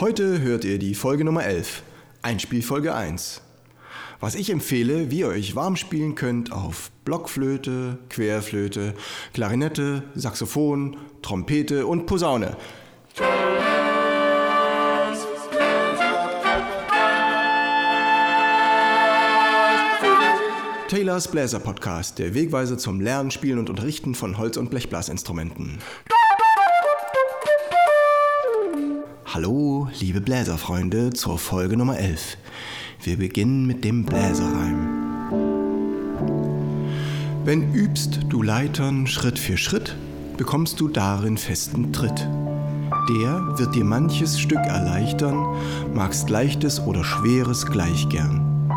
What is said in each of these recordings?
Heute hört ihr die Folge Nummer 11, Einspielfolge 1. Was ich empfehle, wie ihr euch warm spielen könnt auf Blockflöte, Querflöte, Klarinette, Saxophon, Trompete und Posaune. Taylors Bläser Podcast, der Wegweiser zum Lernen, Spielen und Unterrichten von Holz- und Blechblasinstrumenten. Hallo, liebe Bläserfreunde, zur Folge Nummer 11. Wir beginnen mit dem Bläserreim. Wenn übst du Leitern Schritt für Schritt, bekommst du darin festen Tritt. Der wird dir manches Stück erleichtern, magst leichtes oder schweres gleich gern.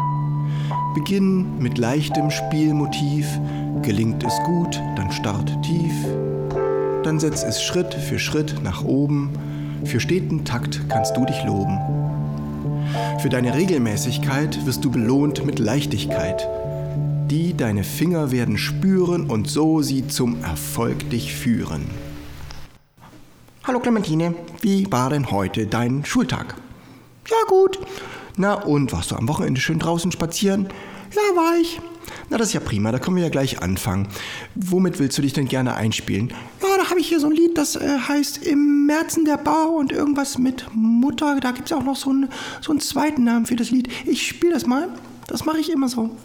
Beginn mit leichtem Spielmotiv, gelingt es gut, dann start tief, dann setz es Schritt für Schritt nach oben, für steten Takt kannst du dich loben. Für deine Regelmäßigkeit wirst du belohnt mit Leichtigkeit. Die deine Finger werden spüren und so sie zum Erfolg dich führen. Hallo Clementine, wie war denn heute dein Schultag? Ja gut. Na und warst du am Wochenende schön draußen spazieren? Ja, war ich. Na, das ist ja prima, da können wir ja gleich anfangen. Womit willst du dich denn gerne einspielen? Ja, da habe ich hier so ein Lied, das äh, heißt Im Märzen der Bau und irgendwas mit Mutter. Da gibt es auch noch so, ein, so einen zweiten Namen für das Lied. Ich spiele das mal. Das mache ich immer so.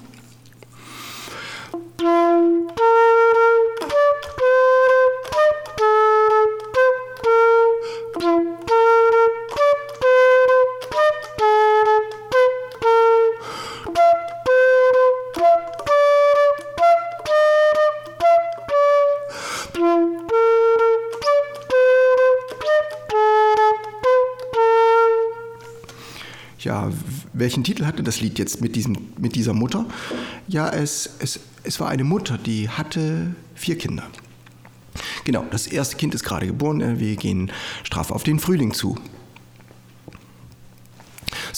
Welchen Titel hatte das Lied jetzt mit, diesem, mit dieser Mutter? Ja, es, es, es war eine Mutter, die hatte vier Kinder. Genau, das erste Kind ist gerade geboren. Wir gehen straff auf den Frühling zu.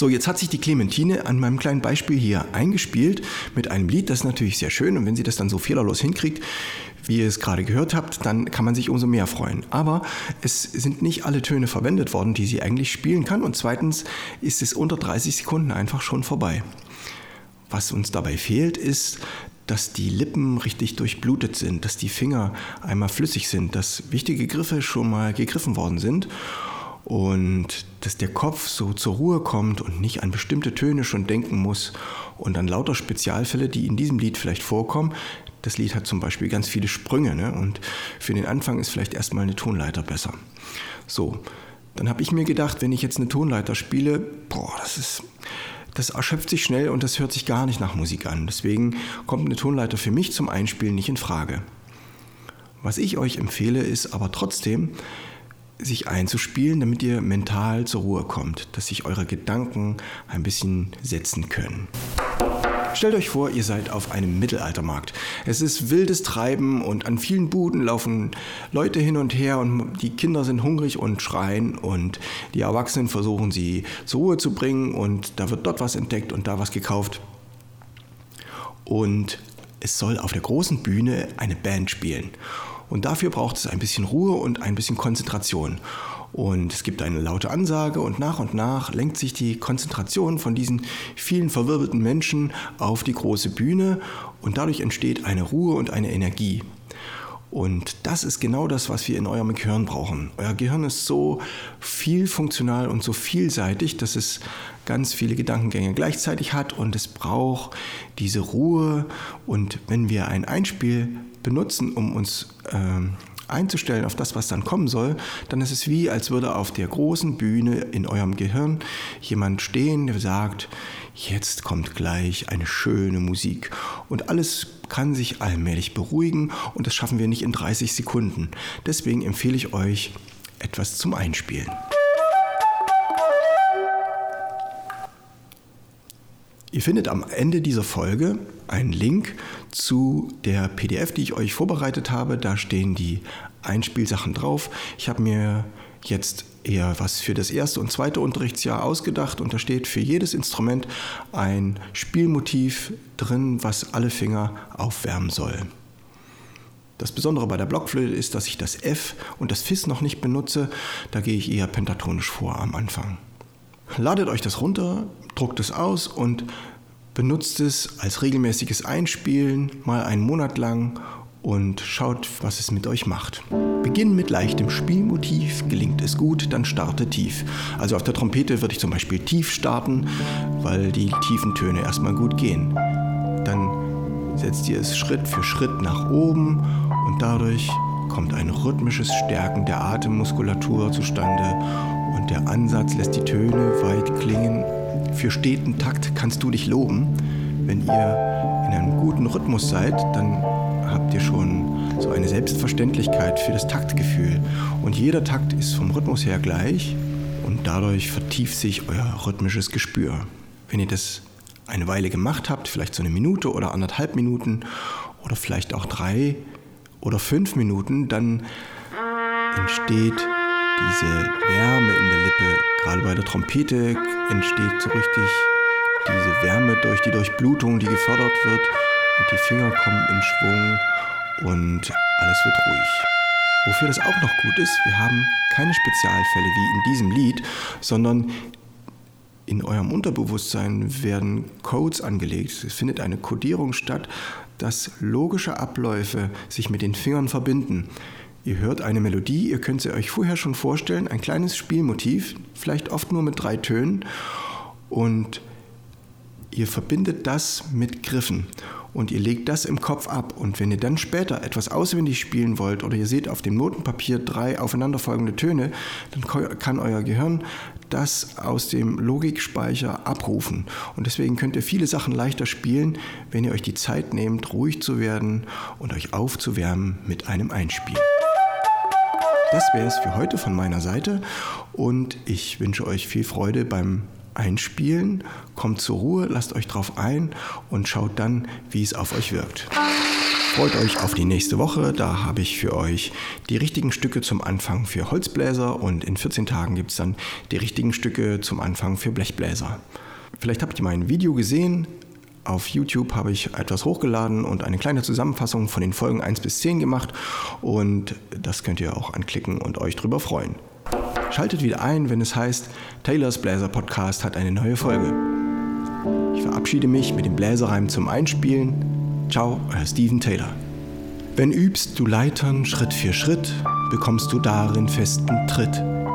So, jetzt hat sich die Clementine an meinem kleinen Beispiel hier eingespielt mit einem Lied, das ist natürlich sehr schön und wenn sie das dann so fehlerlos hinkriegt, wie ihr es gerade gehört habt, dann kann man sich umso mehr freuen. Aber es sind nicht alle Töne verwendet worden, die sie eigentlich spielen kann und zweitens ist es unter 30 Sekunden einfach schon vorbei. Was uns dabei fehlt, ist, dass die Lippen richtig durchblutet sind, dass die Finger einmal flüssig sind, dass wichtige Griffe schon mal gegriffen worden sind und dass der Kopf so zur Ruhe kommt und nicht an bestimmte Töne schon denken muss und an lauter Spezialfälle, die in diesem Lied vielleicht vorkommen. Das Lied hat zum Beispiel ganz viele Sprünge ne? und für den Anfang ist vielleicht erstmal eine Tonleiter besser. So, dann habe ich mir gedacht, wenn ich jetzt eine Tonleiter spiele, boah, das ist, das erschöpft sich schnell und das hört sich gar nicht nach Musik an. Deswegen kommt eine Tonleiter für mich zum Einspielen nicht in Frage. Was ich euch empfehle, ist aber trotzdem, sich einzuspielen, damit ihr mental zur Ruhe kommt, dass sich eure Gedanken ein bisschen setzen können. Stellt euch vor, ihr seid auf einem Mittelaltermarkt. Es ist wildes Treiben und an vielen Buden laufen Leute hin und her und die Kinder sind hungrig und schreien und die Erwachsenen versuchen sie zur Ruhe zu bringen und da wird dort was entdeckt und da was gekauft. Und es soll auf der großen Bühne eine Band spielen. Und dafür braucht es ein bisschen Ruhe und ein bisschen Konzentration. Und es gibt eine laute Ansage und nach und nach lenkt sich die Konzentration von diesen vielen verwirbelten Menschen auf die große Bühne und dadurch entsteht eine Ruhe und eine Energie. Und das ist genau das, was wir in eurem Gehirn brauchen. Euer Gehirn ist so vielfunktional und so vielseitig, dass es ganz viele Gedankengänge gleichzeitig hat und es braucht diese Ruhe. Und wenn wir ein Einspiel benutzen, um uns ähm, einzustellen auf das, was dann kommen soll, dann ist es wie, als würde auf der großen Bühne in eurem Gehirn jemand stehen, der sagt, jetzt kommt gleich eine schöne Musik. Und alles kann sich allmählich beruhigen und das schaffen wir nicht in 30 Sekunden. Deswegen empfehle ich euch etwas zum Einspielen. Ihr findet am Ende dieser Folge einen Link zu der PDF, die ich euch vorbereitet habe. Da stehen die Einspielsachen drauf. Ich habe mir jetzt eher was für das erste und zweite Unterrichtsjahr ausgedacht und da steht für jedes Instrument ein Spielmotiv drin, was alle Finger aufwärmen soll. Das Besondere bei der Blockflöte ist, dass ich das F und das Fis noch nicht benutze. Da gehe ich eher pentatonisch vor am Anfang. Ladet euch das runter, druckt es aus und benutzt es als regelmäßiges Einspielen mal einen Monat lang und schaut, was es mit euch macht. Beginn mit leichtem Spielmotiv, gelingt es gut, dann starte tief. Also auf der Trompete würde ich zum Beispiel tief starten, weil die tiefen Töne erstmal gut gehen. Dann setzt ihr es Schritt für Schritt nach oben und dadurch kommt ein rhythmisches Stärken der Atemmuskulatur zustande und der Ansatz lässt die Töne weit klingen. Für steten Takt kannst du dich loben. Wenn ihr in einem guten Rhythmus seid, dann habt ihr schon so eine Selbstverständlichkeit für das Taktgefühl. Und jeder Takt ist vom Rhythmus her gleich und dadurch vertieft sich euer rhythmisches Gespür. Wenn ihr das eine Weile gemacht habt, vielleicht so eine Minute oder anderthalb Minuten oder vielleicht auch drei oder fünf Minuten, dann entsteht diese Wärme in der Lippe. Gerade bei der Trompete entsteht so richtig diese Wärme durch die Durchblutung, die gefördert wird und die Finger kommen in Schwung und alles wird ruhig. Wofür das auch noch gut ist, wir haben keine Spezialfälle wie in diesem Lied, sondern in eurem Unterbewusstsein werden Codes angelegt. Es findet eine Codierung statt, dass logische Abläufe sich mit den Fingern verbinden. Ihr hört eine Melodie, ihr könnt sie euch vorher schon vorstellen, ein kleines Spielmotiv, vielleicht oft nur mit drei Tönen. Und ihr verbindet das mit Griffen und ihr legt das im Kopf ab. Und wenn ihr dann später etwas auswendig spielen wollt oder ihr seht auf dem Notenpapier drei aufeinanderfolgende Töne, dann kann euer Gehirn das aus dem Logikspeicher abrufen. Und deswegen könnt ihr viele Sachen leichter spielen, wenn ihr euch die Zeit nehmt, ruhig zu werden und euch aufzuwärmen mit einem Einspiel. Das wäre es für heute von meiner Seite und ich wünsche euch viel Freude beim einspielen, kommt zur Ruhe, lasst euch drauf ein und schaut dann, wie es auf euch wirkt. Freut euch auf die nächste Woche, da habe ich für euch die richtigen Stücke zum Anfang für Holzbläser und in 14 Tagen gibt es dann die richtigen Stücke zum Anfang für Blechbläser. Vielleicht habt ihr mein Video gesehen, auf YouTube habe ich etwas hochgeladen und eine kleine Zusammenfassung von den Folgen 1 bis 10 gemacht und das könnt ihr auch anklicken und euch drüber freuen. Schaltet wieder ein, wenn es heißt, Taylors Bläser Podcast hat eine neue Folge. Ich verabschiede mich mit dem Bläserreim zum Einspielen. Ciao, euer Steven Taylor. Wenn übst du Leitern Schritt für Schritt, bekommst du darin festen Tritt.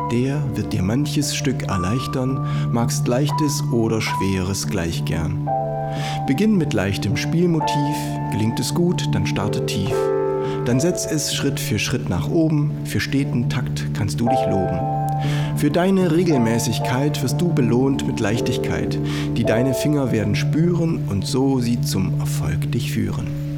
Der wird dir manches Stück erleichtern, magst leichtes oder schweres gleich gern. Beginn mit leichtem Spielmotiv, gelingt es gut, dann starte tief. Dann setz es Schritt für Schritt nach oben, für steten Takt kannst du dich loben. Für deine Regelmäßigkeit wirst du belohnt mit Leichtigkeit, die deine Finger werden spüren und so sie zum Erfolg dich führen.